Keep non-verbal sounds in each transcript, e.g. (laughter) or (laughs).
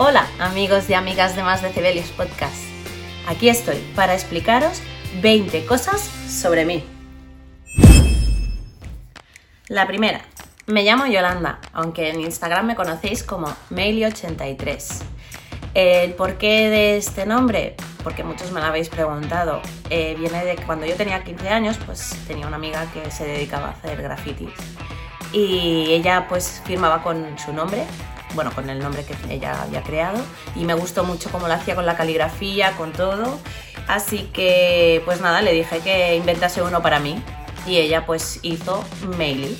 Hola amigos y amigas de Más Decibelios Podcast. Aquí estoy para explicaros 20 cosas sobre mí. La primera, me llamo Yolanda, aunque en Instagram me conocéis como Maili83. El porqué de este nombre, porque muchos me lo habéis preguntado, eh, viene de cuando yo tenía 15 años, pues tenía una amiga que se dedicaba a hacer grafitis. Y ella pues firmaba con su nombre, bueno, con el nombre que ella había creado, y me gustó mucho cómo lo hacía con la caligrafía, con todo. Así que pues nada, le dije que inventase uno para mí y ella pues hizo Maily.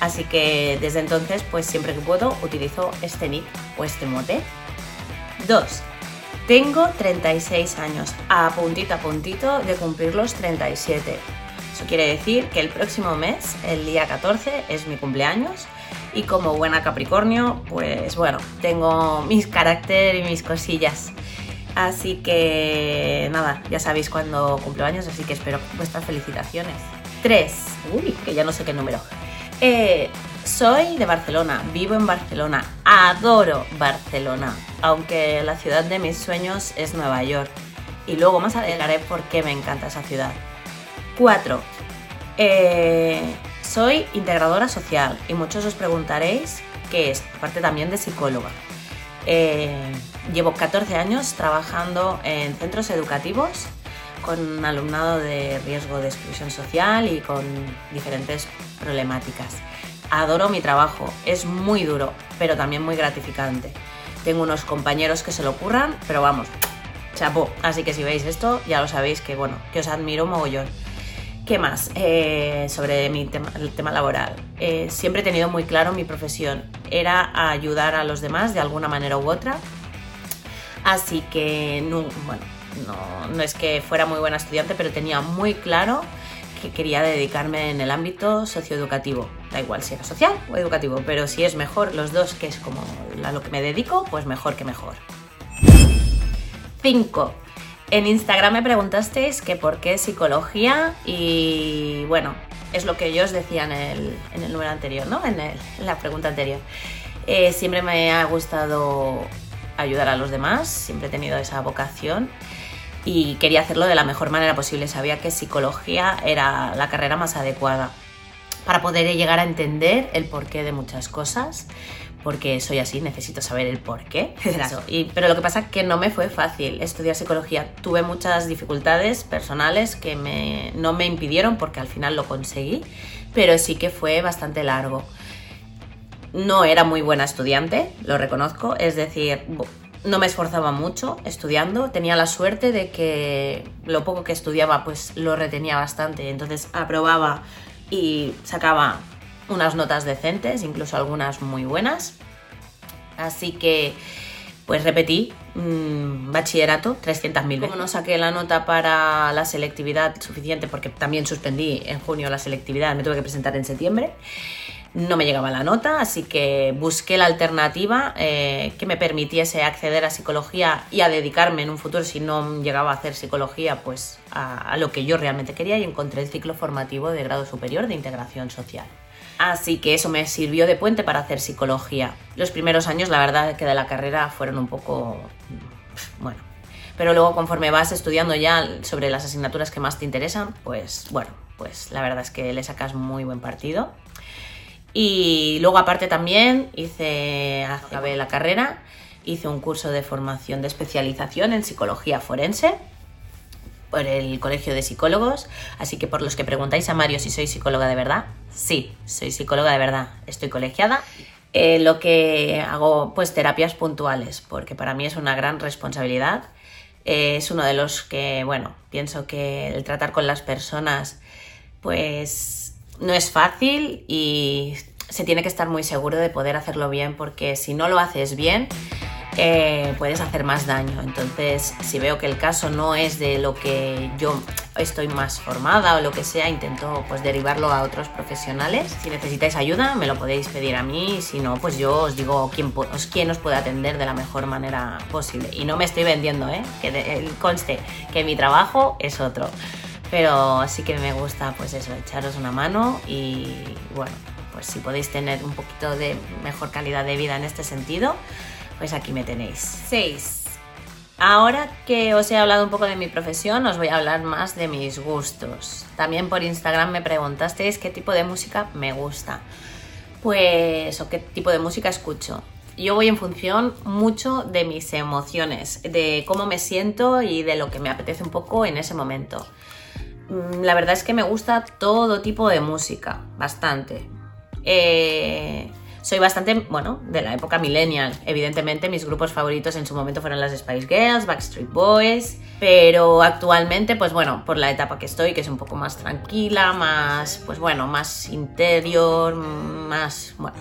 Así que desde entonces pues siempre que puedo utilizo este nick o este mote. 2. Tengo 36 años, a puntito a puntito de cumplir los 37. Eso quiere decir que el próximo mes, el día 14, es mi cumpleaños y como buena Capricornio, pues bueno, tengo mis carácter y mis cosillas. Así que nada, ya sabéis cuándo cumplo años, así que espero vuestras felicitaciones. 3. Uy, que ya no sé qué número. Eh, soy de Barcelona, vivo en Barcelona, adoro Barcelona, aunque la ciudad de mis sueños es Nueva York. Y luego más adelantaré por qué me encanta esa ciudad. 4. Eh, soy integradora social y muchos os preguntaréis qué es, aparte también de psicóloga. Eh, llevo 14 años trabajando en centros educativos con alumnado de riesgo de exclusión social y con diferentes problemáticas. Adoro mi trabajo, es muy duro, pero también muy gratificante. Tengo unos compañeros que se lo ocurran, pero vamos, chapó. Así que si veis esto, ya lo sabéis que bueno, que os admiro mogollón. ¿Qué más eh, sobre mi tema, el tema laboral? Eh, siempre he tenido muy claro mi profesión. Era ayudar a los demás de alguna manera u otra. Así que, no, bueno, no, no es que fuera muy buena estudiante, pero tenía muy claro que quería dedicarme en el ámbito socioeducativo. Da igual si era social o educativo, pero si es mejor los dos, que es como a lo que me dedico, pues mejor que mejor. 5. En Instagram me preguntasteis que por qué psicología y bueno, es lo que yo os decía en el, número anterior, ¿no? En, el, en la pregunta anterior. Eh, siempre me ha gustado ayudar a los demás, siempre he tenido esa vocación y quería hacerlo de la mejor manera posible. Sabía que psicología era la carrera más adecuada para poder llegar a entender el porqué de muchas cosas porque soy así, necesito saber el por qué. Y, pero lo que pasa es que no me fue fácil estudiar psicología. Tuve muchas dificultades personales que me, no me impidieron porque al final lo conseguí, pero sí que fue bastante largo. No era muy buena estudiante, lo reconozco, es decir, no me esforzaba mucho estudiando, tenía la suerte de que lo poco que estudiaba pues lo retenía bastante, entonces aprobaba y sacaba unas notas decentes, incluso algunas muy buenas. Así que, pues repetí mmm, bachillerato 300.000 veces. Como no saqué la nota para la selectividad suficiente, porque también suspendí en junio la selectividad, me tuve que presentar en septiembre, no me llegaba la nota, así que busqué la alternativa eh, que me permitiese acceder a psicología y a dedicarme en un futuro, si no llegaba a hacer psicología, pues a, a lo que yo realmente quería y encontré el ciclo formativo de grado superior de integración social. Así que eso me sirvió de puente para hacer psicología. Los primeros años, la verdad, que de la carrera fueron un poco... bueno. Pero luego conforme vas estudiando ya sobre las asignaturas que más te interesan, pues bueno, pues la verdad es que le sacas muy buen partido. Y luego aparte también hice, acabé la carrera, hice un curso de formación de especialización en psicología forense por el Colegio de Psicólogos. Así que por los que preguntáis a Mario si soy psicóloga de verdad, sí, soy psicóloga de verdad, estoy colegiada. Eh, lo que hago, pues terapias puntuales, porque para mí es una gran responsabilidad. Eh, es uno de los que, bueno, pienso que el tratar con las personas, pues no es fácil y se tiene que estar muy seguro de poder hacerlo bien, porque si no lo haces bien, eh, puedes hacer más daño. Entonces, si veo que el caso no es de lo que yo estoy más formada o lo que sea, intento pues derivarlo a otros profesionales. Si necesitáis ayuda, me lo podéis pedir a mí. Si no, pues yo os digo quién, quién os puede atender de la mejor manera posible. Y no me estoy vendiendo, ¿eh? que conste que mi trabajo es otro. Pero sí que me gusta, pues eso, echaros una mano y bueno, pues si podéis tener un poquito de mejor calidad de vida en este sentido, Pues aquí me tenéis. 6. Ahora que os he hablado un poco de mi profesión, os voy a hablar más de mis gustos. También por Instagram me preguntasteis qué tipo de música me gusta. Pues, o qué tipo de música escucho. Yo voy en función mucho de mis emociones, de cómo me siento y de lo que me apetece un poco en ese momento. Mm, la verdad es que me gusta todo tipo de música, bastante. Eh, soy bastante, bueno, de la época millennial. Evidentemente mis grupos favoritos en su momento fueron las Spice Girls, Backstreet Boys, pero actualmente, pues bueno, por la etapa que estoy, que es un poco más tranquila, más, pues bueno, más interior, más, bueno,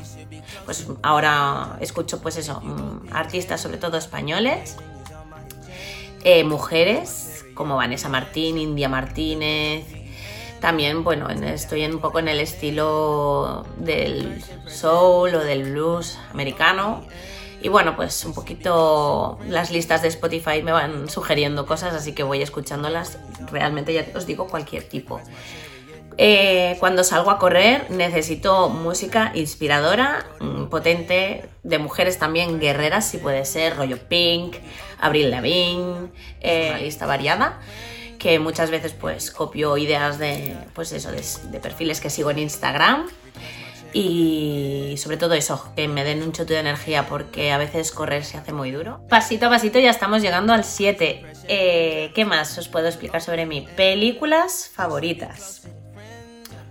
pues ahora escucho pues eso, mm, artistas sobre todo españoles, eh, mujeres como Vanessa Martín, India Martínez, también, bueno, estoy un poco en el estilo del soul o del blues americano. Y bueno, pues un poquito las listas de Spotify me van sugiriendo cosas, así que voy escuchándolas. Realmente ya os digo cualquier tipo. Eh, cuando salgo a correr necesito música inspiradora, mm, potente, de mujeres también guerreras, si puede ser, rollo Pink, Abril Lavigne, eh, una lista variada que muchas veces pues copio ideas de, pues eso, de, perfiles que sigo en Instagram y sobre todo eso, que me den un chote de energía porque a veces correr se hace muy duro. Pasito a pasito ya estamos llegando al 7. Eh, ¿Qué más os puedo explicar sobre mí? Películas favoritas.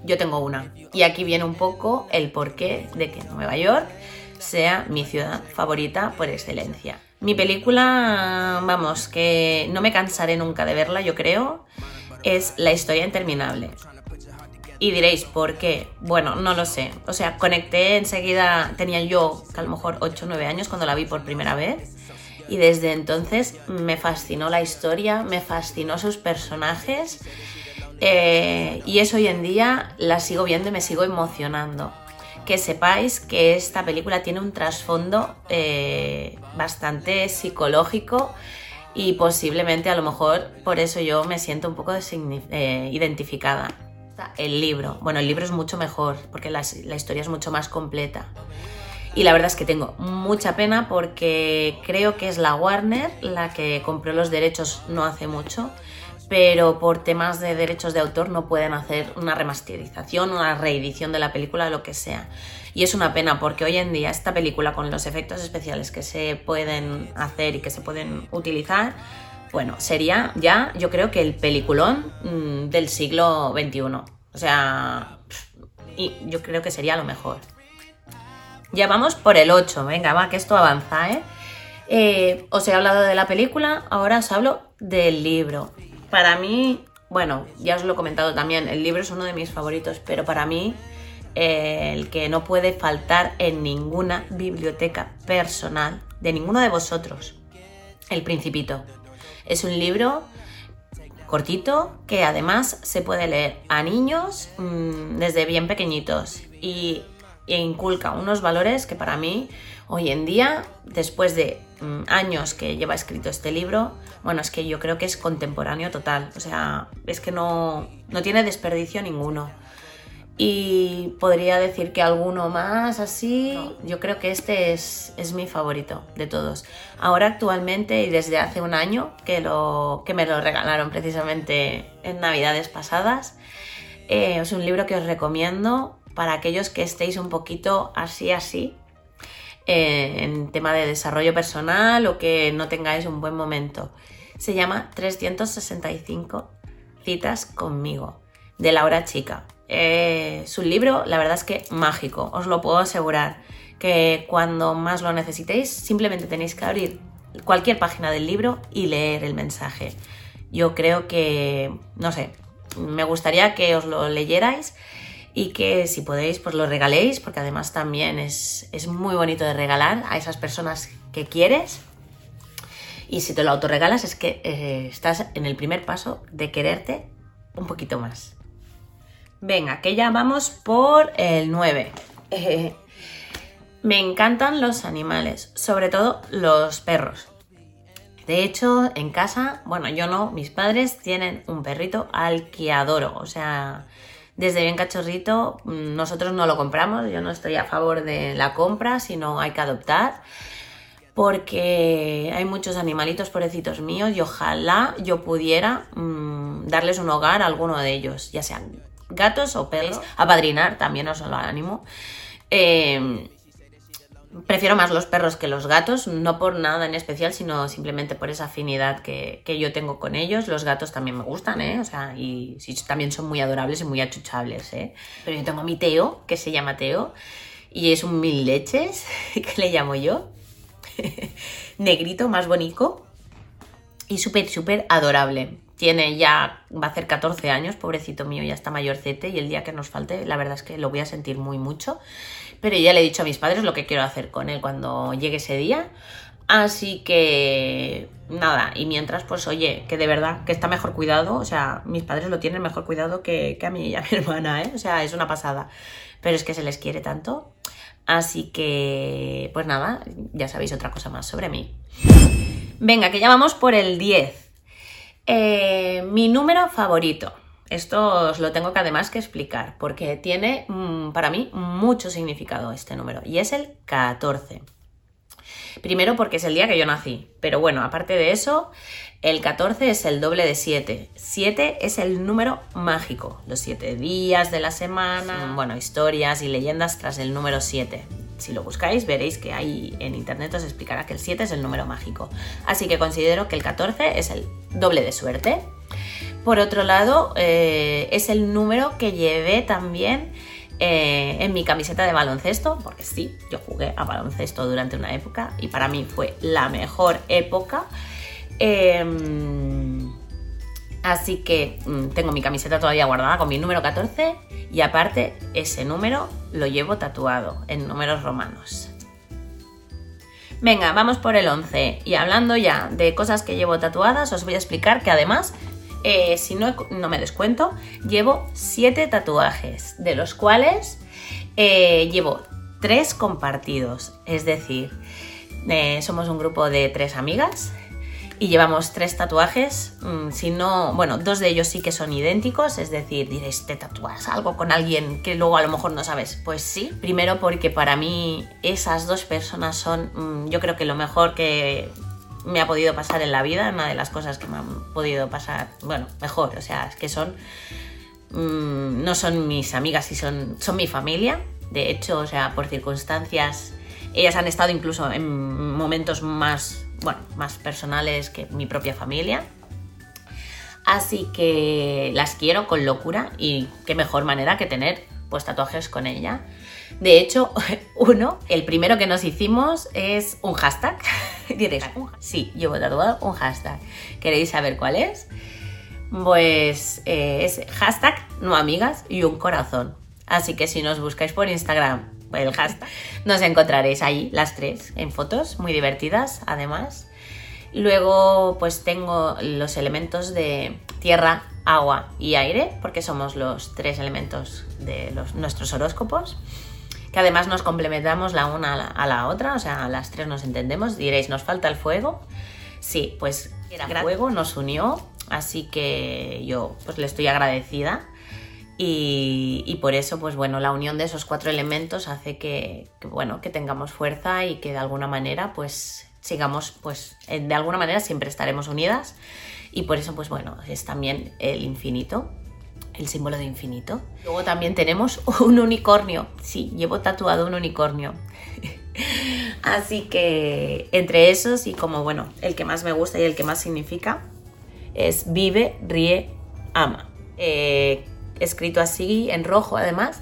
Yo tengo una y aquí viene un poco el porqué de que Nueva York sea mi ciudad favorita por excelencia. Mi película, vamos, que no me cansaré nunca de verla, yo creo, es La historia interminable. Y diréis, ¿por qué? Bueno, no lo sé. O sea, conecté enseguida, tenía yo a lo mejor 8 o 9 años cuando la vi por primera vez. Y desde entonces me fascinó la historia, me fascinó sus personajes. Eh, y eso hoy en día la sigo viendo y me sigo emocionando que sepáis que esta película tiene un trasfondo eh, bastante psicológico y posiblemente a lo mejor por eso yo me siento un poco eh, identificada. El libro, bueno, el libro es mucho mejor porque la historia es mucho más completa. Y la verdad es que tengo mucha pena porque creo que es la Warner la que compró los derechos no hace mucho pero por temas de derechos de autor no pueden hacer una remasterización, una reedición de la película, lo que sea. Y es una pena porque hoy en día esta película con los efectos especiales que se pueden hacer y que se pueden utilizar, bueno, sería ya yo creo que el peliculón mm, del siglo XXI. O sea, y yo creo que sería lo mejor. Ya vamos por el 8, venga, va, que esto avanza, ¿eh? ¿eh? Os he hablado de la película, ahora os hablo del libro para mí, bueno, ya os lo he comentado también, el libro es uno de mis favoritos, pero para mí eh, el que no puede faltar en ninguna biblioteca personal de ninguno de vosotros, El Principito. Es un libro cortito que además se puede leer a niños mm, desde bien pequeñitos y e inculca unos valores que para mí hoy en día, después de años que lleva escrito este libro, bueno, es que yo creo que es contemporáneo total, o sea, es que no, no tiene desperdicio ninguno. Y podría decir que alguno más así, yo creo que este es, es, mi favorito de todos. Ahora actualmente y desde hace un año que, lo, que me lo regalaron precisamente en navidades pasadas, eh, es un libro que os recomiendo para aquellos que estéis un poquito así, así, eh, en tema de desarrollo personal o que no tengáis un buen momento. Se llama 365 citas conmigo, de Laura Chica. Eh, es un libro, la verdad es que mágico, os lo puedo asegurar, que cuando más lo necesitéis simplemente tenéis que abrir cualquier página del libro y leer el mensaje. Yo creo que, no sé, me gustaría que os lo leyerais y que si podéis pues lo regaléis porque además también es, muy bonito de regalar a esas personas que quieres y si te lo autorregalas es que eh, estás en el primer paso de quererte un poquito más. Venga, que ya vamos por el 9. (laughs) me encantan los animales, sobre todo los perros. De hecho, en casa, bueno, yo no, mis padres tienen un perrito al que adoro. O sea, desde bien cachorrito, nosotros no lo compramos, yo no estoy a favor de la compra, sino hay que adoptar. porque hay muchos animalitos pobrecitos míos y ojalá yo pudiera mm, darles un hogar a alguno de ellos, ya sean gatos o perros, apadrinar, también no solo ánimo. Eh, prefiero más los perros que los gatos, no por nada en especial, sino simplemente por esa afinidad que, yo tengo con ellos. Los gatos también me gustan, ¿eh? O sea, y también son muy adorables y muy achuchables, ¿eh? Pero yo tengo a mi Teo, que se llama Teo, y es un mil leches, (laughs) que le llamo yo. (laughs) Negrito, más bonito y súper, súper adorable. Tiene ya, va a hacer 14 años, pobrecito mío, ya está mayorcete y el día que nos falte, la verdad es que lo voy a sentir muy mucho. Pero ya le he dicho a mis padres lo que quiero hacer con él cuando llegue ese día. Así que nada, y mientras, pues oye, que de verdad que está mejor cuidado, o sea, mis padres lo tienen mejor cuidado que, que a mí y a mi (laughs) hermana, ¿eh? O sea, es una pasada. Pero es que se les quiere tanto. Así que, pues nada, ya sabéis otra cosa más sobre mí. Venga, que ya vamos por el 10. Eh, mi número favorito. Esto os lo tengo que además que explicar, porque tiene mm, para mí mucho significado este número, y es el 14. Primero porque es el día que yo nací, pero bueno, aparte de eso, el 14 es el doble de 7. 7 es el número mágico, los 7 días de la semana, bueno, historias y leyendas tras el número 7. Si lo buscáis veréis que ahí en internet os explicará que el 7 es el número mágico. Así que considero que el 14 es el doble de suerte. Por otro lado, eh, es el número que llevé también eh, en mi camiseta de baloncesto, porque sí, yo jugué a baloncesto durante una época y para mí fue la mejor época. Em, así que mm, tengo mi camiseta todavía guardada con mi número 14 y aparte ese número lo llevo tatuado en números romanos. Venga, vamos por el 11 y hablando ya de cosas que llevo tatuadas os voy a explicar que además eh, si no, no, me descuento, llevo 7 tatuajes, de los cuales eh, llevo 3 compartidos. Es decir, eh, somos un grupo de 3 amigas y llevamos 3 tatuajes. Mm, si no, bueno, dos de ellos sí que son idénticos, es decir, diréis, ¿te tatúas algo con alguien que luego a lo mejor no sabes? Pues sí, primero porque para mí esas dos personas son, mm, yo creo que lo mejor que me ha podido pasar en la vida, una de las cosas que me han podido pasar, bueno, mejor, o sea, es que son, mm, no son mis amigas, y son, son mi familia, de hecho, o sea, por circunstancias, ellas han estado incluso en momentos más, bueno, más personales que mi propia familia. Así que las quiero con locura y qué mejor manera que tener pues tatuajes con ella. De hecho, (laughs) uno, el primero que nos hicimos es un hashtag. (laughs) Diréis, sí, llevo tatuado un hashtag. ¿Queréis saber cuál es? Pues eh, es hashtag no amigas y un corazón. Así que si nos buscáis por Instagram, el hashtag, (laughs) nos encontraréis ahí las tres en fotos, muy divertidas además. Luego pues tengo los elementos de tierra, agua y aire, porque somos los tres elementos de los, nuestros horóscopos que además nos complementamos la una a la, otra, o sea, las tres nos entendemos. Diréis, ¿nos falta el fuego? Sí, pues el fuego nos unió, así que yo pues le estoy agradecida. Y, por eso, pues bueno, la unión de esos cuatro elementos hace que, bueno, que tengamos fuerza y que de alguna manera, pues sigamos, pues de alguna manera siempre estaremos unidas. Y por eso, pues bueno, es también el infinito el símbolo de infinito. Luego también tenemos (laughs) un unicornio. Sí, llevo tatuado un unicornio. (laughs) Así que entre esos y como bueno, el que más me gusta y el que más significa es vive, ríe, ama. Eh, escrito así en rojo además,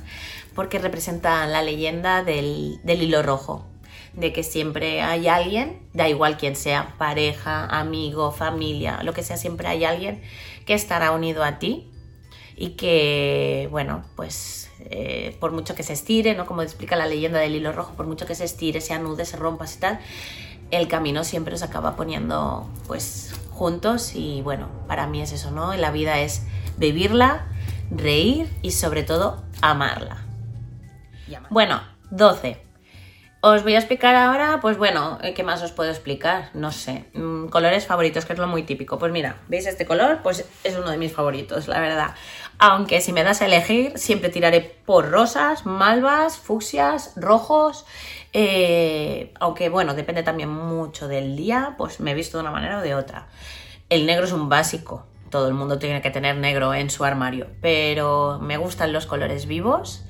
porque representa la leyenda del, del hilo rojo de que siempre hay alguien, da igual quien sea, pareja, amigo, familia, lo que sea, siempre hay alguien que estará unido a ti y que, bueno, pues eh, por mucho que se estire, ¿no? Como explica la leyenda del hilo rojo, por mucho que se estire, se anude, se rompa y tal, el camino siempre se acaba poniendo pues juntos y bueno, para mí es eso, ¿no? La vida es vivirla, reír y sobre todo amarla. Bueno, 12. Os voy a explicar ahora, pues bueno, eh, ¿qué más os puedo explicar? No sé, mm, colores favoritos, que es lo muy típico. Pues mira, ¿veis este color? Pues es uno de mis favoritos, la verdad. Aunque si me das a elegir, siempre tiraré por rosas, malvas, fucsias, rojos. Eh, aunque bueno, depende también mucho del día, pues me he visto de una manera o de otra. El negro es un básico, todo el mundo tiene que tener negro en su armario, pero me gustan los colores vivos,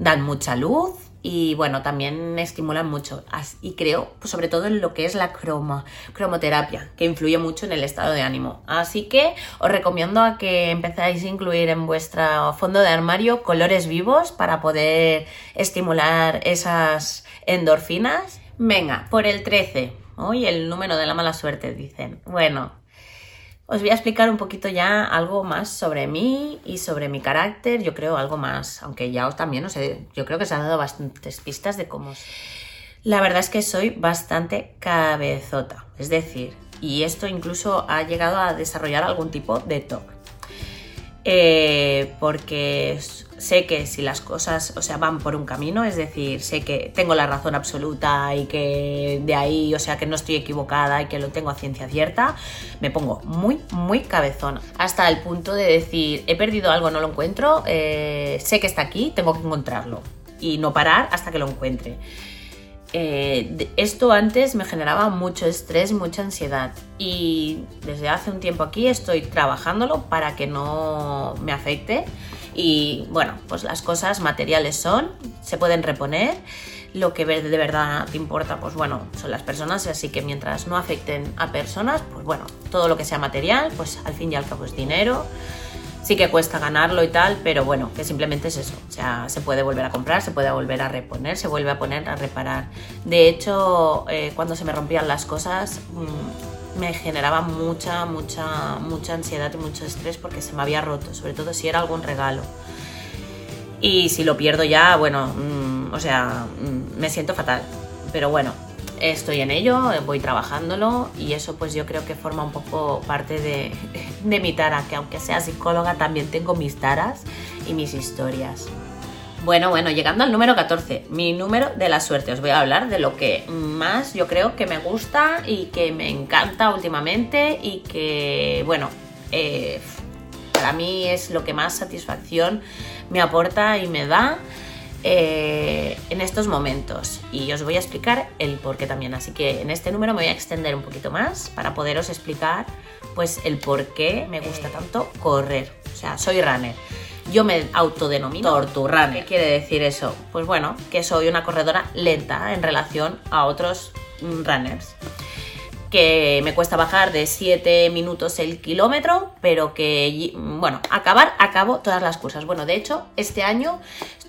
dan mucha luz y bueno, también estimulan mucho. Y creo, pues, sobre todo en lo que es la croma, cromoterapia, que influye mucho en el estado de ánimo. Así que os recomiendo a que empezáis a incluir en vuestro fondo de armario colores vivos para poder estimular esas endorfinas. Venga, por el 13. Hoy el número de la mala suerte, dicen. Bueno, os voy a explicar un poquito ya algo más sobre mí y sobre mi carácter, yo creo algo más, aunque ya os también, no sé, yo creo que os ha dado bastantes pistas de cómo... La verdad es que soy bastante cabezota, es decir, y esto incluso ha llegado a desarrollar algún tipo de TOC. Eh, porque sé que si las cosas, o sea, van por un camino, es decir, sé que tengo la razón absoluta y que de ahí, o sea, que no estoy equivocada y que lo tengo a ciencia cierta, me pongo muy, muy cabezona. Hasta el punto de decir, he perdido algo, no lo encuentro, eh, sé que está aquí, tengo que encontrarlo y no parar hasta que lo encuentre. Eh, esto antes me generaba mucho estrés, mucha ansiedad. Y desde hace un tiempo aquí estoy trabajándolo para que no me afecte. Y bueno, pues las cosas materiales son, se pueden reponer, lo que de verdad te importa, pues bueno, son las personas, así que mientras no afecten a personas, pues bueno, todo lo que sea material, pues al fin y al cabo es dinero, sí que cuesta ganarlo y tal, pero bueno, que simplemente es eso, o sea, se puede volver a comprar, se puede volver a reponer, se vuelve a poner a reparar. De hecho, eh, cuando se me rompían las cosas, mm, me generaba mucha, mucha, mucha ansiedad y mucho estrés porque se me había roto, sobre todo si era algún regalo. Y si lo pierdo ya, bueno, mm, o sea, mm, me siento fatal. Pero bueno, estoy en ello, voy trabajándolo y eso pues yo creo que forma un poco parte (laughs) de, mi tara, que aunque sea psicóloga también tengo mis taras y mis historias. Bueno, bueno, llegando al número 14, mi número de la suerte. Os voy a hablar de lo que más yo creo que me gusta y que me encanta últimamente y que, bueno, eh, para mí es lo que más satisfacción me aporta y me da eh, en estos momentos. Y os voy a explicar el por qué también. Así que en este número me voy a extender un poquito más para poderos explicar pues el por qué me gusta tanto correr. O sea, soy runner. Yo me autodenomino torturrunner. ¿Qué quiere decir eso? Pues bueno, que soy una corredora lenta en relación a otros runners que me cuesta bajar de 7 minutos el kilómetro, pero que, bueno, acabar, acabo todas las cosas. Bueno, de hecho, este año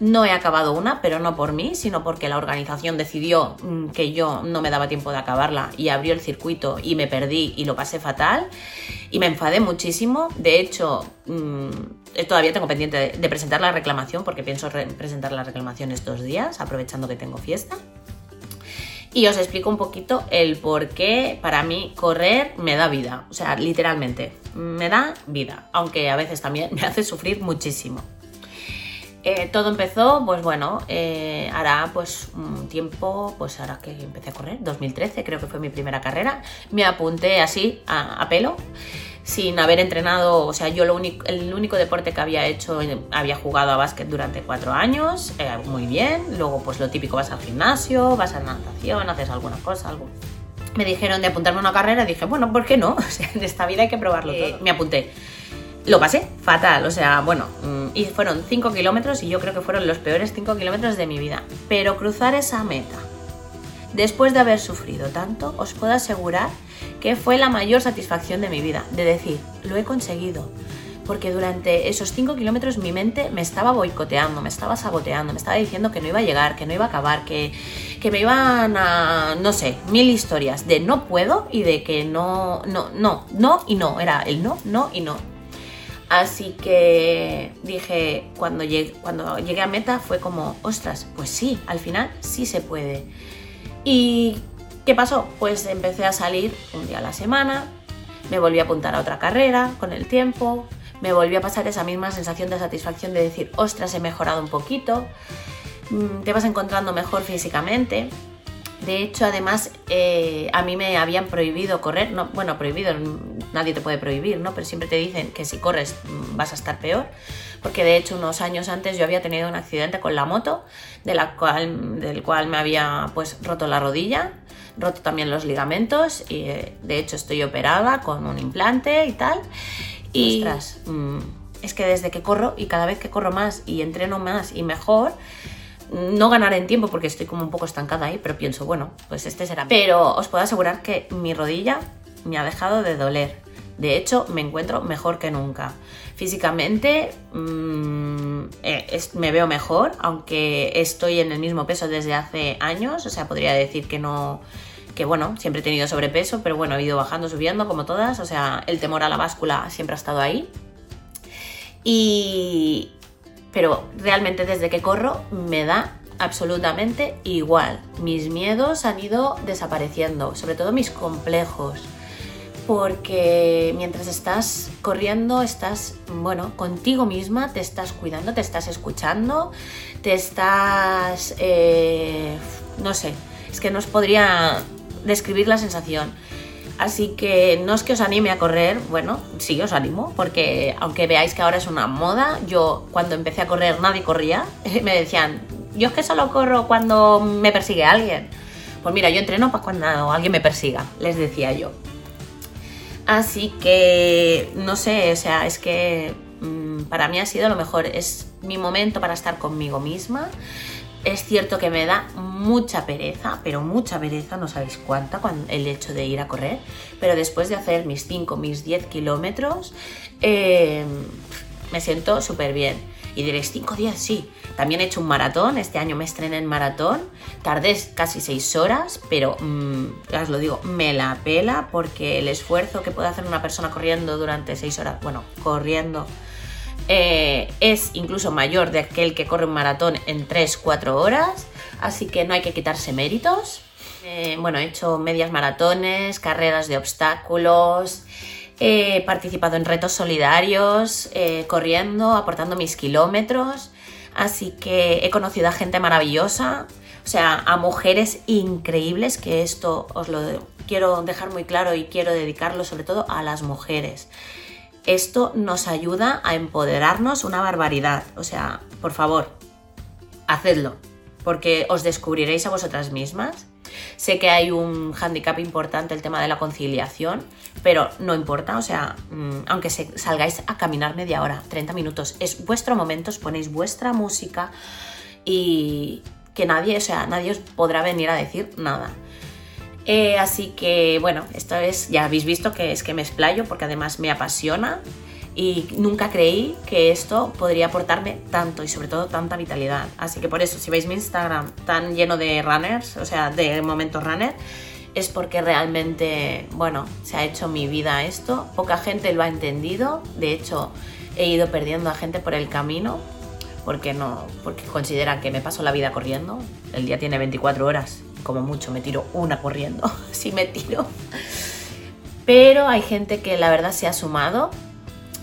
no he acabado una, pero no por mí, sino porque la organización decidió mm, que yo no me daba tiempo de acabarla y abrió el circuito y me perdí y lo pasé fatal y me enfadé muchísimo. De hecho, mm, todavía tengo pendiente de presentar la reclamación porque pienso presentar la reclamación estos días, aprovechando que tengo fiesta y os explico un poquito el por qué para mí correr me da vida, o sea, literalmente, me da vida, aunque a veces también me hace sufrir muchísimo. Eh, todo empezó, pues bueno, eh, hará pues un tiempo, pues ahora que empecé a correr, 2013 creo que fue mi primera carrera, me apunté así a pelo sin haber entrenado, o sea, yo lo único, el único deporte que había hecho, había jugado a básquet durante cuatro años, eh, muy bien, luego pues lo típico, vas al gimnasio, vas a natación, haces alguna cosa, algo. Me dijeron de apuntarme a una carrera dije, bueno, ¿por qué no? (laughs) O sea, en esta vida hay que probarlo todo. Me apunté. Lo pasé fatal, o sea, bueno, mm, y fueron cinco kilómetros y yo creo que fueron los peores cinco kilómetros de mi vida. Pero cruzar esa meta, después de haber sufrido tanto, os puedo asegurar que fue la mayor satisfacción de mi vida, de decir, lo he conseguido. Porque durante esos 5 kilómetros mi mente me estaba boicoteando, me estaba saboteando, me estaba diciendo que no iba a llegar, que no iba a acabar, que, que me iban a, no sé, mil historias de no puedo y de que no, no, no, no y no, era el no, no y no. Así que dije, cuando cuando llegué a meta fue como, ostras, pues sí, al final sí se puede. Y ¿Qué pasó? Pues empecé a salir un día a la semana, me volví a apuntar a otra carrera con el tiempo, me volví a pasar esa misma sensación de satisfacción de decir, ostras, he mejorado un poquito, mm, te vas encontrando mejor físicamente De hecho, además, eh, a mí me habían prohibido correr. No, bueno, prohibido, nadie te puede prohibir, ¿no? Pero siempre te dicen que si corres mm, vas a estar peor. Porque de hecho, unos años antes yo había tenido un accidente con la moto, de la cual, del cual me había pues roto la rodilla, roto también los ligamentos y eh, de hecho estoy operada con un implante y tal. Y mm, es que desde que corro y cada vez que corro más y entreno más y mejor, no ganaré en tiempo porque estoy como un poco estancada ahí, pero pienso, bueno, pues este será. Pero os puedo asegurar que mi rodilla me ha dejado de doler. De hecho, me encuentro mejor que nunca. Físicamente mm, eh, me veo mejor, aunque estoy en el mismo peso desde hace años, o sea, podría decir que no, que bueno, siempre he tenido sobrepeso, pero bueno, he ido bajando, subiendo, como todas, o sea, el temor a la báscula siempre ha estado ahí. Y, pero realmente desde que corro me da absolutamente igual. Mis miedos han ido desapareciendo, sobre todo mis complejos. Porque mientras estás corriendo, estás, bueno, contigo misma, te estás cuidando, te estás escuchando, te estás, eh, no sé, es que no os podría describir la sensación. Así que no es que os anime a correr, bueno, sí os animo, porque aunque veáis que ahora es una moda, yo cuando empecé a correr nadie corría, (laughs) me decían, yo es que solo corro cuando me persigue alguien. Pues mira, yo entreno para cuando alguien me persiga, les decía yo. Así que, no sé, o sea, es que mm, para mí ha sido lo mejor, es mi momento para estar conmigo misma, es cierto que me da mucha pereza, pero mucha pereza, no sabéis cuánta, el hecho de ir a correr. Pero después de hacer mis 5, mis 10 kilómetros, em, me siento súper bien. Y diréis, 5 días, sí. También he hecho un maratón, este año me estrené en maratón. Tardé casi 6 horas, pero mm, ya os lo digo, me la pela porque el esfuerzo que puede hacer una persona corriendo durante 6 horas, bueno, corriendo eh, es incluso mayor de aquel que corre un maratón en 3-4 horas, así que no hay que quitarse méritos. Eh, bueno, he hecho medias maratones, carreras de obstáculos, he participado en retos solidarios, eh, corriendo, aportando mis kilómetros, así que he conocido a gente maravillosa, o sea, a mujeres increíbles, que esto os lo quiero dejar muy claro y quiero dedicarlo sobre todo a las mujeres. Esto nos ayuda a empoderarnos una barbaridad. O sea, por favor, hacedlo, porque os descubriréis a vosotras mismas. Sé que hay un hándicap importante el tema de la conciliación, pero no importa, o sea, mm, aunque salgáis a caminar media hora, 30 minutos, es vuestro momento, os ponéis vuestra música y que nadie, o sea, nadie os podrá venir a decir nada. Eh, así que bueno, esta vez ya habéis visto que es que me explayo porque además me apasiona y nunca creí que esto podría aportarme tanto y sobre todo tanta vitalidad. Así que por eso, si veis mi Instagram tan lleno de runners, o sea, de momentos runner, es porque realmente, bueno, se ha hecho mi vida esto. Poca gente lo ha entendido. De hecho, he ido perdiendo a gente por el camino porque no, porque consideran que me paso la vida corriendo. El día tiene 24 horas como mucho me tiro una corriendo, (laughs) si me tiro. Pero hay gente que la verdad se ha sumado,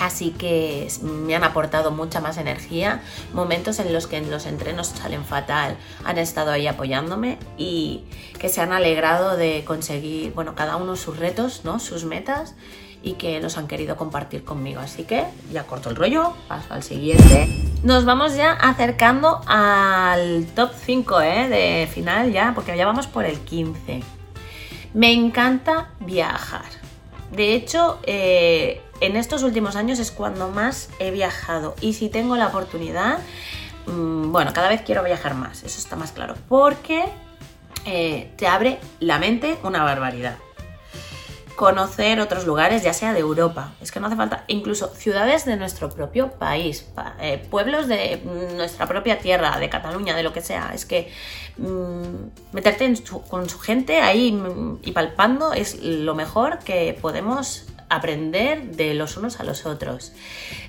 así que me han aportado mucha más energía. Momentos en los que los entrenos salen fatal, han estado ahí apoyándome y que se han alegrado de conseguir, bueno, cada uno sus retos, ¿no? Sus metas y que los han querido compartir conmigo. Así que ya corto el rollo, paso al siguiente. Nos vamos ya acercando al top 5 ¿eh? de final ya, porque ya vamos por el 15. Me encanta viajar. De hecho, eh, en estos últimos años es cuando más he viajado. Y si tengo la oportunidad, mm, bueno, cada vez quiero viajar más, eso está más claro. Porque eh, te abre la mente una barbaridad conocer otros lugares, ya sea de Europa. Es que no hace falta, incluso ciudades de nuestro propio país, eh, pueblos de nuestra propia tierra, de Cataluña, de lo que sea. Es que mm, meterte con su gente ahí mm, y palpando es lo mejor que podemos aprender de los unos a los otros.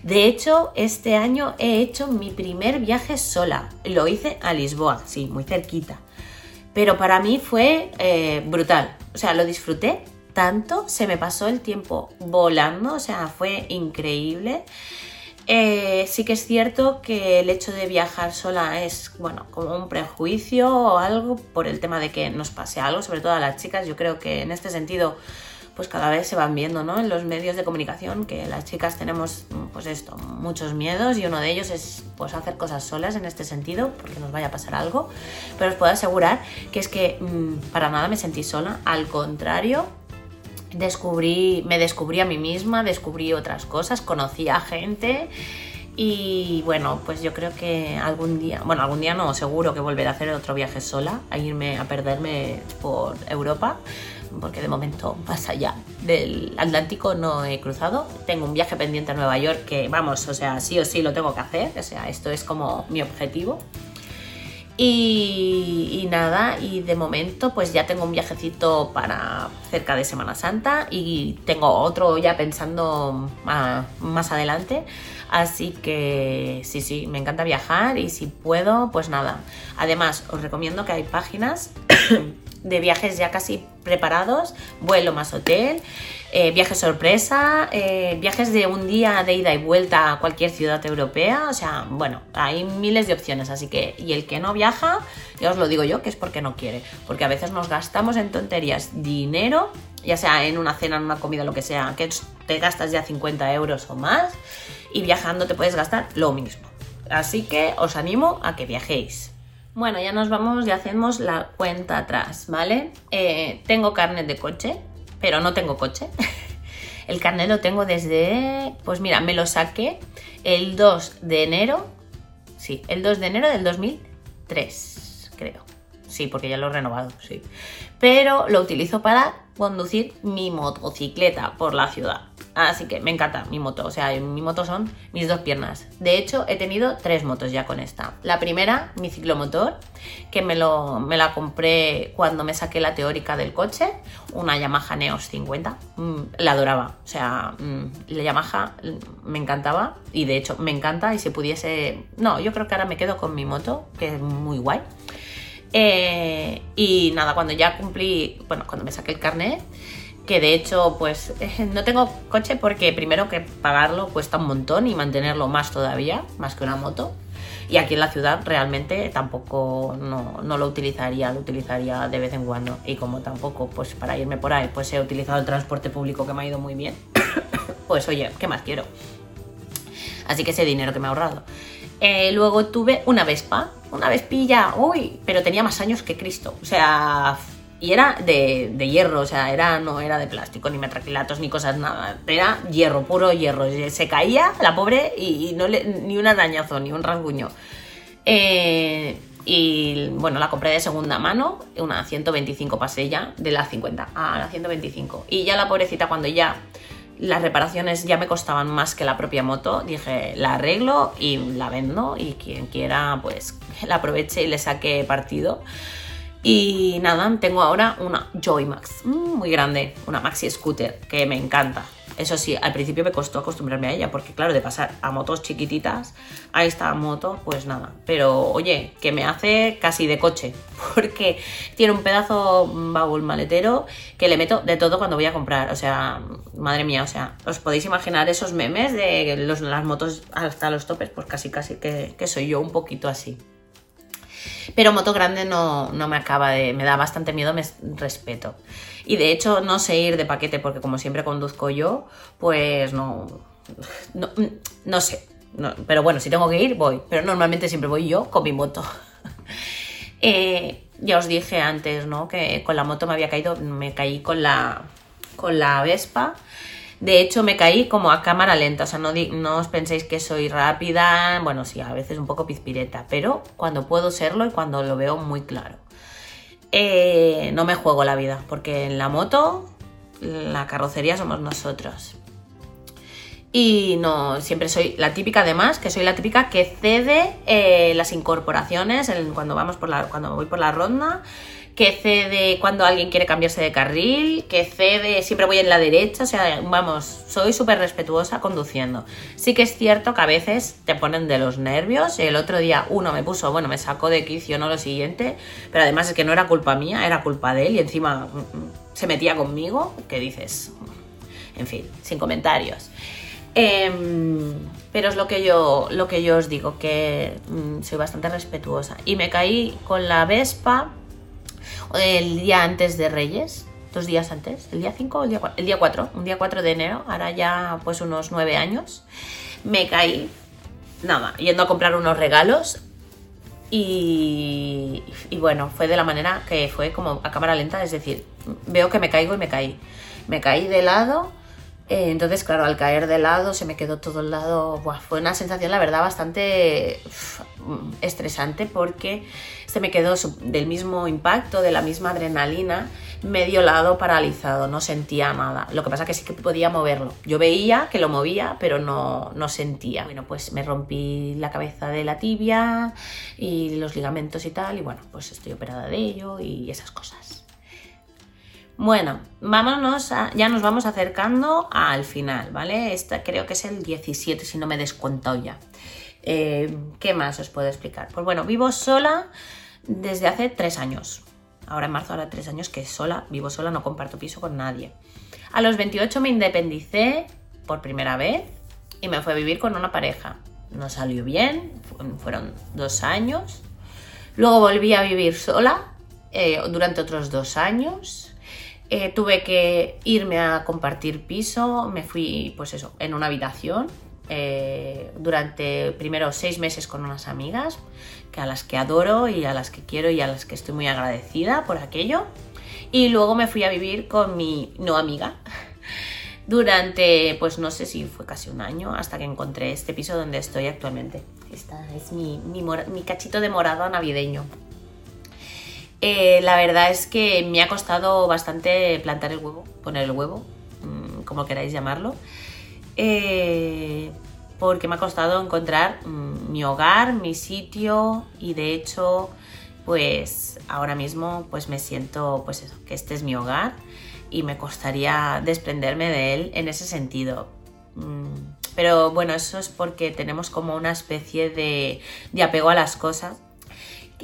De hecho, este año he hecho mi primer viaje sola. Lo hice a Lisboa, sí, muy cerquita. Pero para mí fue eh, brutal. O sea, lo disfruté tanto, se me pasó el tiempo volando, o sea, fue increíble. Eh, sí que es cierto que el hecho de viajar sola es, bueno, como un prejuicio o algo por el tema de que nos pase algo, sobre todo a las chicas. Yo creo que en este sentido, pues cada vez se van viendo, ¿no? En los medios de comunicación que las chicas tenemos, pues esto, muchos miedos y uno de ellos es, pues, hacer cosas solas en este sentido, porque nos vaya a pasar algo. Pero os puedo asegurar que es que mm, para nada me sentí sola, al contrario, descubrí, me descubrí a mí misma, descubrí otras cosas, conocí a gente y bueno, pues yo creo que algún día, bueno, algún día no, seguro que volveré a hacer otro viaje sola, a irme a perderme por Europa, porque de momento más allá del Atlántico no he cruzado. Tengo un viaje pendiente a Nueva York que, vamos, o sea, sí o sí lo tengo que hacer, o sea, esto es como mi objetivo. Y, nada, y de momento pues ya tengo un viajecito para cerca de Semana Santa y tengo otro ya pensando más, adelante. Así que sí, sí, me encanta viajar y si puedo, pues nada. Además, os recomiendo que hay páginas de viajes ya casi preparados, vuelo más hotel, eh, viajes sorpresa, eh, viajes de un día de ida y vuelta a cualquier ciudad europea, o sea, bueno, hay miles de opciones, así que, y el que no viaja, ya os lo digo yo, que es porque no quiere, porque a veces nos gastamos en tonterías dinero, ya sea en una cena, en una comida, lo que sea, que te gastas ya 50 euros o más, y viajando te puedes gastar lo mismo. Así que os animo a que viajéis. Bueno, ya nos vamos y hacemos la cuenta atrás, ¿vale? Eh, tengo carnet de coche, pero no tengo coche. (laughs) El carnet lo tengo desde, pues mira, me lo saqué el 2 de enero, sí, el 2 de enero del 2003, creo. Sí, porque ya lo he renovado, sí. Pero lo utilizo para conducir mi motocicleta por la ciudad. Así que me encanta mi moto, o sea, mi moto son mis dos piernas. De hecho, he tenido tres motos ya con esta. La primera, mi ciclomotor, que me, lo, me la compré cuando me saqué la teórica del coche, una Yamaha Neos 50. Mm, la adoraba, o sea, mm, la Yamaha me encantaba y de hecho me encanta y si pudiese... No, yo creo que ahora me quedo con mi moto, que es muy guay. Eh, y nada, cuando ya cumplí, bueno, cuando me saqué el carnet, que de hecho pues no tengo coche porque primero que pagarlo cuesta un montón y mantenerlo más todavía, más que una moto. Y aquí en la ciudad realmente tampoco no, no, lo utilizaría, lo utilizaría de vez en cuando. Y como tampoco pues para irme por ahí pues he utilizado el transporte público que me ha ido muy bien, (coughs) pues oye, ¿qué más quiero? Así que ese dinero que me he ahorrado. Eh, luego tuve una Vespa, una Vespilla, uy, pero tenía más años que Cristo. O sea, y era de, hierro, o sea, era, no era de plástico, ni metraquilatos, ni cosas nada. Era hierro, puro hierro. Se caía la pobre y, no le, ni un arañazo, ni un rasguño. Eh, y bueno, la compré de segunda mano, una 125 pasé ya, de la 50 a la 125. Y ya la pobrecita, cuando ya las reparaciones ya me costaban más que la propia moto, dije, la arreglo y la vendo y quien quiera, pues la aproveche y le saque partido. Y nada, tengo ahora una Joymax, mm, muy grande, una maxi scooter, que me encanta. Eso sí, al principio me costó acostumbrarme a ella, porque claro, de pasar a motos chiquititas a esta moto, pues nada. Pero oye, que me hace casi de coche, (laughs) porque tiene un pedazo baúl maletero que le meto de todo cuando voy a comprar. O sea, madre mía, o sea, os podéis imaginar esos memes de las motos hasta los topes, pues casi casi que soy yo un poquito así. Pero moto grande no, me acaba de. me da bastante miedo, me respeto. Y de hecho, no sé ir de paquete porque, como siempre conduzco yo, pues no. No, sé. pero bueno, si tengo que ir, voy. Pero normalmente siempre voy yo con mi moto. (laughs) Eh, ya os dije antes, ¿no? Que con la moto me había caído, me caí con la, con la Vespa de hecho, me caí como a cámara lenta, o sea, no, os penséis que soy rápida, bueno, sí, a veces un poco pizpireta, pero cuando puedo serlo y cuando lo veo muy claro. Eh, no me juego la vida, porque en la moto, la carrocería somos nosotros. Y no, siempre soy la típica, además, que soy la típica que cede eh, las incorporaciones cuando, vamos por la, cuando voy por la ronda que cede cuando alguien quiere cambiarse de carril, que cede, siempre voy en la derecha, o sea, vamos, soy súper respetuosa conduciendo. Sí que es cierto que a veces te ponen de los nervios, el otro día uno me puso, bueno, me sacó de quicio, no lo siguiente, pero además es que no era culpa mía, era culpa de él y encima mm, mm, se metía conmigo, que dices, en fin, sin comentarios. Em, pero es lo que yo, lo que yo os digo, que mm, soy bastante respetuosa. Y me caí con la Vespa el día antes de Reyes, dos días antes, el día 5 o el día 4, el día 4, un día 4 de enero, ahora ya pues unos 9 años, me caí, nada, yendo a comprar unos regalos y, y, bueno, fue de la manera que fue como a cámara lenta, es decir, veo que me caigo y me caí. Me caí de lado eh, entonces, claro, al caer de lado se me quedó todo el lado. fue una sensación, la verdad, bastante estresante porque se me quedó del mismo impacto, de la misma adrenalina, medio lado paralizado, no sentía nada. Lo que pasa que sí que podía moverlo. Yo veía que lo movía, pero no, no sentía. Bueno, pues me rompí la cabeza de la tibia y los ligamentos y tal, y bueno, pues estoy operada de ello y esas cosas. Bueno, vámonos a, ya nos vamos acercando al final, ¿vale? Esta creo que es el 17, si no me he descontado ya. Eh, ¿Qué más os puedo explicar? Pues bueno, vivo sola desde hace tres años. Ahora en marzo, ahora tres años que sola, vivo sola, no comparto piso con nadie. A los 28 me independicé por primera vez y me fui a vivir con una pareja. No salió bien, fueron dos años. Luego volví a vivir sola eh, durante otros dos años eh, tuve que irme a compartir piso, me fui pues eso, en una habitación eh, durante primero seis meses con unas amigas que a las que adoro y a las que quiero y a las que estoy muy agradecida por aquello. Y luego me fui a vivir con mi no amiga (laughs) durante, pues no sé si fue casi un año, hasta que encontré este piso donde estoy actualmente. Esta es mi, mi cachito de morado navideño. Eh, la verdad es que me ha costado bastante plantar el huevo, poner el huevo, mm, como queráis llamarlo, eh, porque me ha costado encontrar mm, mi hogar, mi sitio y de hecho, pues ahora mismo pues me siento pues eso, que este es mi hogar y me costaría desprenderme de él en ese sentido. Mm, pero bueno, eso es porque tenemos como una especie de, de apego a las cosas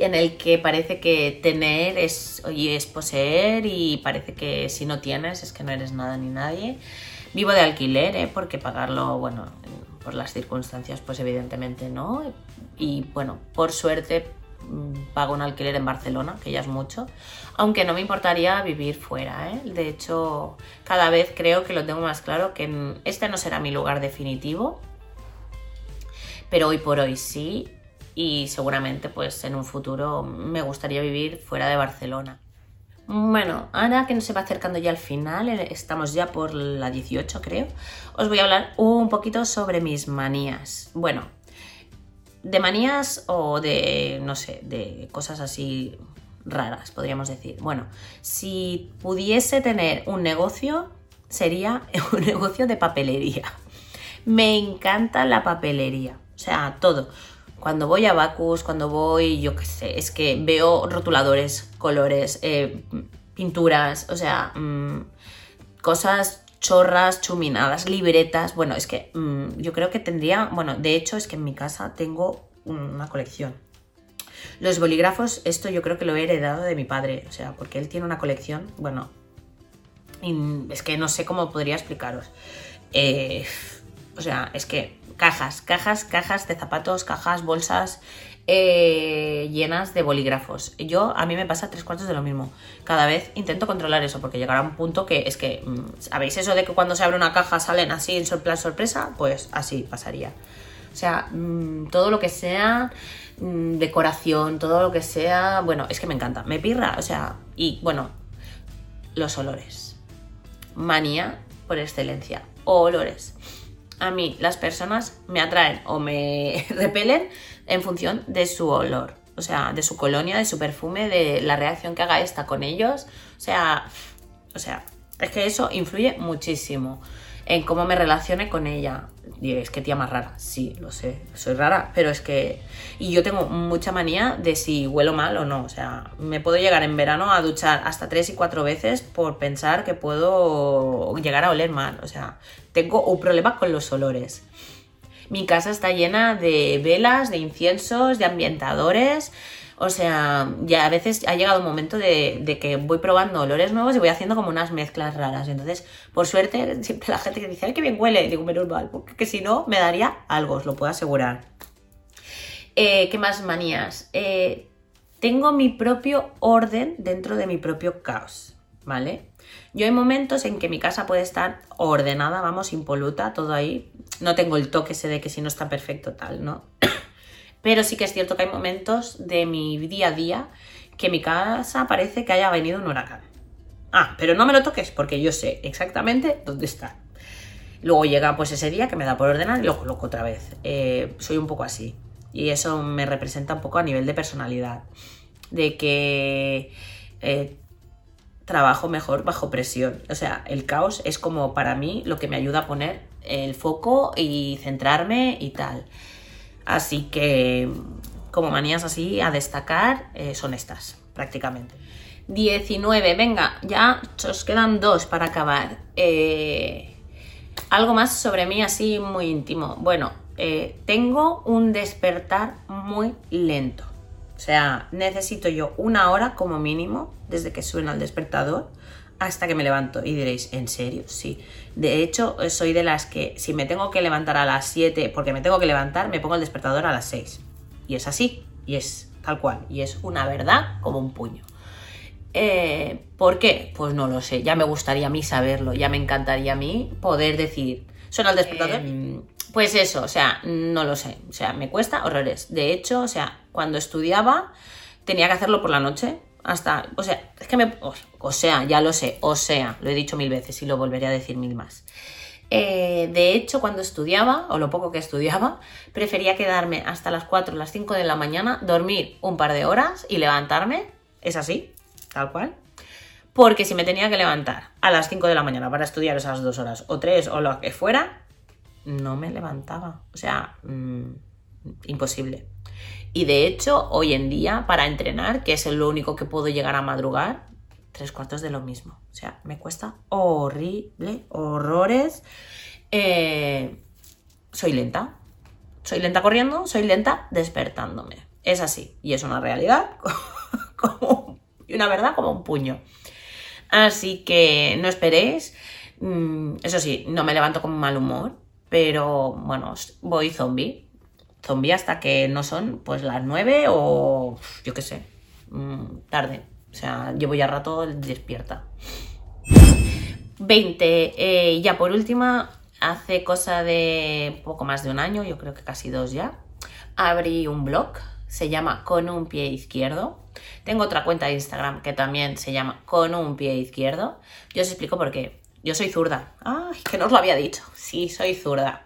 en el que parece que tener es, es poseer y parece que si no tienes es que no eres nada ni nadie. Vivo de alquiler, ¿eh? porque pagarlo, bueno, por las circunstancias, pues evidentemente no. Y bueno, por suerte mm, pago un alquiler en Barcelona, que ya es mucho, aunque no me importaría vivir fuera. ¿eh? De hecho, cada vez creo que lo tengo más claro que este no será mi lugar definitivo, pero hoy por hoy sí, y seguramente pues en un futuro me gustaría vivir fuera de Barcelona. Bueno, ahora que se va acercando ya al final, eh, estamos ya por la 18 creo, os voy a hablar un poquito sobre mis manías. Bueno, de manías o de, no sé, de cosas así raras, podríamos decir. Bueno, si pudiese tener un negocio, sería (laughs) un negocio de papelería. Me encanta la papelería, o sea, todo cuando voy a Bacus, cuando voy, yo qué sé, es que veo rotuladores, colores, eh, pinturas, o sea, mm, cosas chorras, chuminadas, libretas. Bueno, es que mm, yo creo que tendría, bueno, de hecho es que en mi casa tengo una colección. Los bolígrafos, esto yo creo que lo he heredado de mi padre, o sea, porque él tiene una colección, bueno, es que no sé cómo podría explicaros. Eh, o sea, es que cajas, cajas, cajas de zapatos, cajas, bolsas eh, llenas de bolígrafos. Yo, a mí me pasa tres cuartos de lo mismo. Cada vez intento controlar eso, porque llegará un punto que es que, mm, ¿sabéis eso de que cuando se abre una caja salen así en plan sorpresa? Pues así pasaría. O sea, mm, todo lo que sea mm, decoración, todo lo que sea, bueno, es que me encanta, me pirra, o sea, y bueno, los olores. Manía por excelencia, olores a mí las personas me atraen o me (laughs) repelen en función de su olor, o sea, de su colonia, de su perfume, de la reacción que haga esta con ellos, o sea, o sea, es que eso influye muchísimo en cómo me relacione con ella. Diréis, qué tía más rara. Sí, lo sé, soy rara, pero es que... Y yo tengo mucha manía de si huelo mal o no. O sea, me puedo llegar en verano a duchar hasta tres y cuatro veces por pensar que puedo llegar a oler mal. O sea, tengo un problema con los olores. Mi casa está llena de velas, de inciensos, de ambientadores. O sea, ya a veces ha llegado un momento de, que voy probando olores nuevos y voy haciendo como unas mezclas raras. Entonces, por suerte, (laughs) siempre la gente que dice, ay, qué bien huele, digo, menos mal, porque si no, me daría algo, os lo puedo asegurar. Eh, ¿Qué más manías? Eh, tengo mi propio orden dentro de mi propio caos, ¿vale? Yo hay momentos en que mi casa puede estar ordenada, vamos, impoluta, todo ahí. No tengo el toque ese de que si no está perfecto tal, ¿no? Pero sí que es cierto que hay momentos de mi día a día que mi casa parece que haya venido un huracán. Ah, pero no me lo toques porque yo sé exactamente dónde está. Luego llega pues ese día que me da por ordenar y lo coloco otra vez. Eh, soy un poco así. Y eso me representa un poco a nivel de personalidad. De que eh, trabajo mejor bajo presión. O sea, el caos es como para mí lo que me ayuda a poner el foco y centrarme y tal. Así que como manías así a destacar eh, son estas, prácticamente. 19, venga, ya os quedan dos para acabar. Eh, algo más sobre mí así muy íntimo. Bueno, eh, tengo un despertar muy lento. O sea, necesito yo una hora como mínimo desde que suena el despertador hasta que me levanto. Y diréis, ¿en serio? Sí. De hecho, soy de las que si me tengo que levantar a las 7 porque me tengo que levantar, me pongo el despertador a las 6. Y es así, y es tal cual, y es una verdad como un puño. Eh, ¿Por qué? Pues no lo sé, ya me gustaría a mí saberlo, ya me encantaría a mí poder decir, ¿suena el despertador? Em, pues eso, o sea, no lo sé, o sea, me cuesta horrores. De hecho, o sea, cuando estudiaba tenía que hacerlo por la noche, hasta, o sea, es que me, o, sea, ya lo sé, o sea, lo he dicho mil veces y lo volveré a decir mil más. Eh, de hecho, cuando estudiaba, o lo poco que estudiaba, (laughs) prefería quedarme hasta las 4 o las 5 de la mañana, dormir un par de horas y levantarme. Es así, tal cual. Porque si me tenía que levantar a las 5 de la mañana para estudiar esas dos horas, o tres, o lo que fuera, no me levantaba. O sea, mm, imposible. Y de hecho, hoy en día, para entrenar, que es lo único que puedo llegar a madrugar, tres cuartos de lo mismo. O sea, me cuesta horrible, horrores. Eh, soy lenta. Soy lenta corriendo, soy lenta despertándome. Es así. Y es una realidad (laughs) y una verdad como un puño. Así que no esperéis. Mm, eso sí, no me levanto con mal humor, pero bueno, voy zombie zombie hasta que no son pues las 9 o yo qué sé, mm, tarde. O sea, llevo ya rato despierta. 20. Eh, ya por última, hace cosa de poco más de un año, yo creo que casi dos ya, abrí un blog, se llama Con un pie izquierdo. Tengo otra cuenta de Instagram que también se llama Con un pie izquierdo. Yo os explico por qué. Yo soy zurda. Ay, que no os lo había dicho. Sí, soy zurda.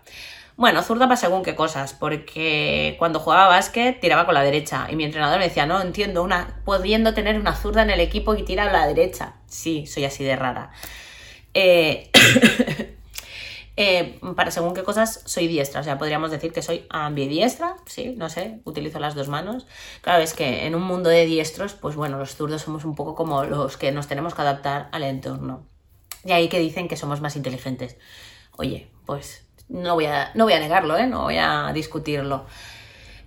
Bueno, zurda para según qué cosas, porque cuando jugaba básquet tiraba con la derecha y mi entrenador me decía, no entiendo, una, pudiendo tener una zurda en el equipo y tira a la derecha. Sí, soy así de rara. Eh, (coughs) eh, para según qué cosas soy diestra, o sea, podríamos decir que soy ambidiestra, sí, no sé, utilizo las dos manos. Claro, es que en un mundo de diestros, pues bueno, los zurdos somos un poco como los que nos tenemos que adaptar al entorno. Y ahí que dicen que somos más inteligentes. Oye, pues no voy a, no voy a negarlo, ¿eh? no voy a discutirlo.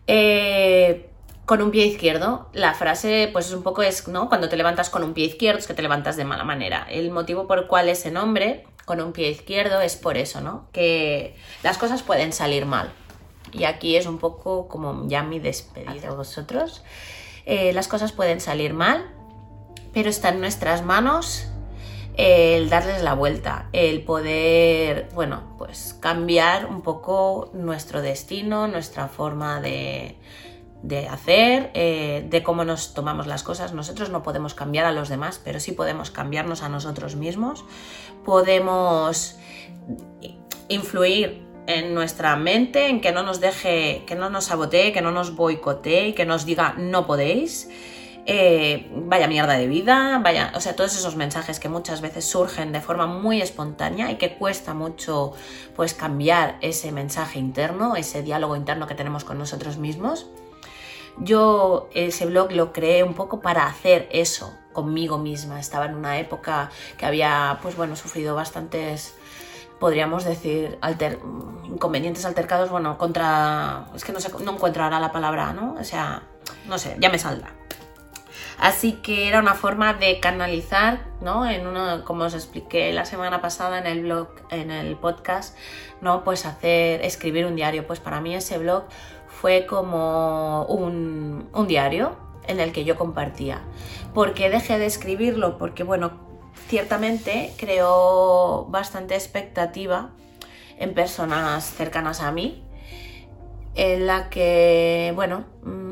Eh, con un pie izquierdo, la frase pues es un poco es, ¿no? Cuando te levantas con un pie izquierdo es que te levantas de mala manera. El motivo por el cual ese nombre, con un pie izquierdo, es por eso, ¿no? Que las cosas pueden salir mal. Y aquí es un poco como ya mi despedida a vosotros. Eh, las cosas pueden salir mal, pero está en nuestras manos el darles la vuelta, el poder, bueno, pues cambiar un poco nuestro destino, nuestra forma de, hacer, eh, de cómo nos tomamos las cosas. Nosotros no podemos cambiar a los demás, pero sí podemos cambiarnos a nosotros mismos. Podemos influir en nuestra mente, en que no nos deje, que no nos sabotee, que no nos boicotee, que nos diga no podéis. Eh, vaya mierda de vida, vaya, o sea, todos esos mensajes que muchas veces surgen de forma muy espontánea y que cuesta mucho pues cambiar ese mensaje interno, ese diálogo interno que tenemos con nosotros mismos. Yo ese blog lo creé un poco para hacer eso conmigo misma. Estaba en una época que había, pues bueno, sufrido bastantes podríamos decir, inconvenientes altercados, bueno, contra, es que no, no encuentro ahora la palabra, ¿no? O sea, no sé, ya me saldrá. Así que era una forma de canalizar, ¿no? En uno, como os expliqué la semana pasada en el blog, en el podcast, ¿no? Pues hacer, escribir un diario. Pues para mí ese blog fue como un, un diario en el que yo compartía. ¿Por qué dejé de escribirlo? Porque, bueno, ciertamente creó bastante expectativa en personas cercanas a mí, en la que, bueno,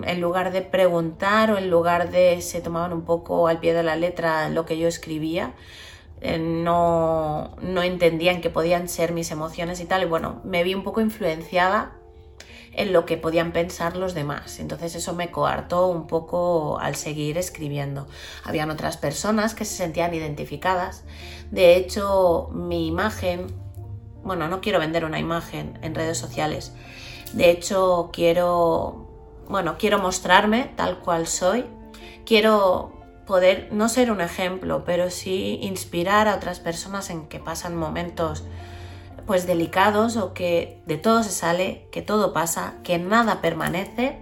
en lugar de preguntar o en lugar de se tomaban un poco al pie de la letra lo que yo escribía, eh, no, no entendían que podían ser mis emociones y tal, y bueno, me vi un poco influenciada en lo que podían pensar los demás. Entonces eso me coartó un poco al seguir escribiendo. Habían otras personas que se sentían identificadas. De hecho, mi imagen, bueno, no quiero vender una imagen en redes sociales. De hecho, quiero, bueno, quiero mostrarme tal cual soy. Quiero poder no ser un ejemplo, pero sí inspirar a otras personas en que pasan momentos pues delicados o que de todo se sale, que todo pasa, que nada permanece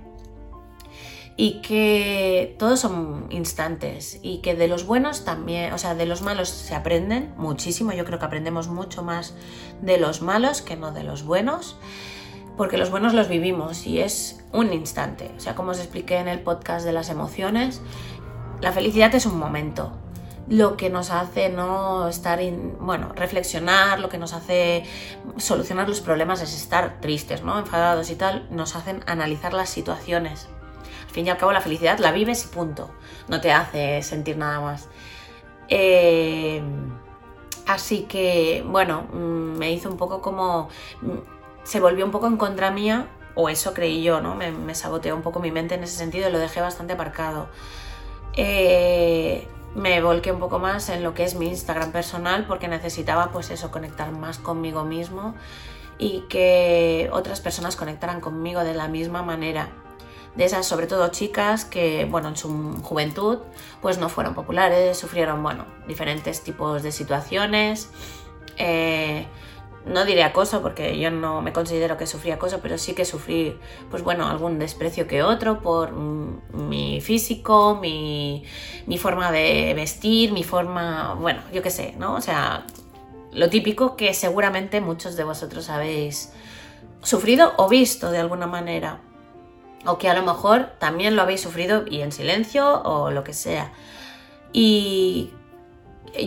y que todos son instantes y que de los buenos también, o sea, de los malos se aprenden muchísimo, yo creo que aprendemos mucho más de los malos que no de los buenos, porque los buenos los vivimos y es un instante, o sea, como os expliqué en el podcast de las emociones, la felicidad es un momento, lo que nos hace no estar, bueno, reflexionar, lo que nos hace solucionar los problemas es estar tristes, ¿no? Enfadados y tal, nos hacen analizar las situaciones. Al fin y al cabo la felicidad la vives y punto, no te hace sentir nada más. Eh, así que, bueno, mm, me hizo un poco como... Se volvió un poco en contra mía, o eso creí yo, ¿no? Me, me saboteó un poco mi mente en ese sentido y lo dejé bastante aparcado. Eh, me volqué un poco más en lo que es mi Instagram personal porque necesitaba pues eso, conectar más conmigo mismo y que otras personas conectaran conmigo de la misma manera. De esas, sobre todo chicas que, bueno, en su juventud, pues no fueron populares, sufrieron, bueno, diferentes tipos de situaciones, eh, no diré acoso porque yo no me considero que sufrí acoso, pero sí que sufrí, pues bueno, algún desprecio que otro por mi físico, mi, mi forma de vestir, mi forma, bueno, yo qué sé, ¿no? O sea, lo típico que seguramente muchos de vosotros habéis sufrido o visto de alguna manera. O que a lo mejor también lo habéis sufrido y en silencio o lo que sea. Y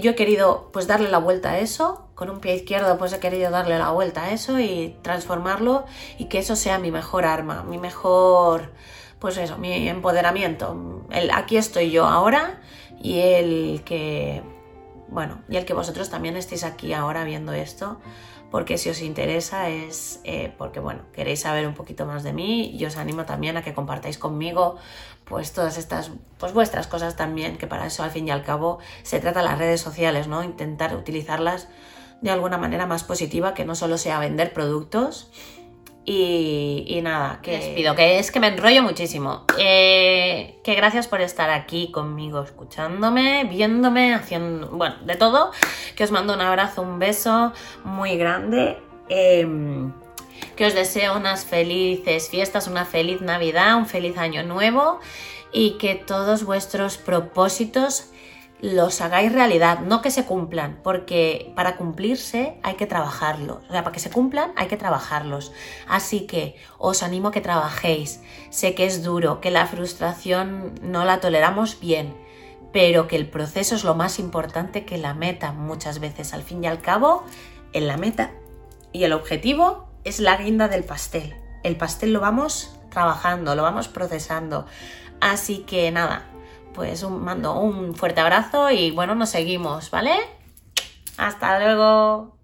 yo he querido pues darle la vuelta a eso, con un pie izquierdo pues he querido darle la vuelta a eso y transformarlo y que eso sea mi mejor arma, mi mejor, pues eso, mi empoderamiento. El aquí estoy yo ahora y el que, bueno, y el que vosotros también estéis aquí ahora viendo esto, porque si os interesa es eh, porque, bueno, queréis saber un poquito más de mí y os animo también a que compartáis conmigo pues todas estas, pues vuestras cosas también, que para eso al fin y al cabo se trata las redes sociales, ¿no? Intentar utilizarlas de alguna manera más positiva, que no solo sea vender productos. Y, nada, que les pido, que es que me enrollo muchísimo. Eh, que gracias por estar aquí conmigo, escuchándome, viéndome, haciendo, bueno, de todo. Que os mando un abrazo, un beso muy grande. Em, que os deseo unas felices fiestas, una feliz Navidad, un feliz año nuevo y que todos vuestros propósitos los hagáis realidad, no que se cumplan, porque para cumplirse hay que trabajarlos, o sea, para que se cumplan hay que trabajarlos. Así que os animo a que trabajéis. Sé que es duro, que la frustración no la toleramos bien, pero que el proceso es lo más importante que la meta muchas veces. Al fin y al cabo, en la meta y el objetivo es la guinda del pastel. El pastel lo vamos trabajando, lo vamos procesando. Así que nada, pues un, mando un fuerte abrazo y bueno, nos seguimos, ¿vale? Hasta luego.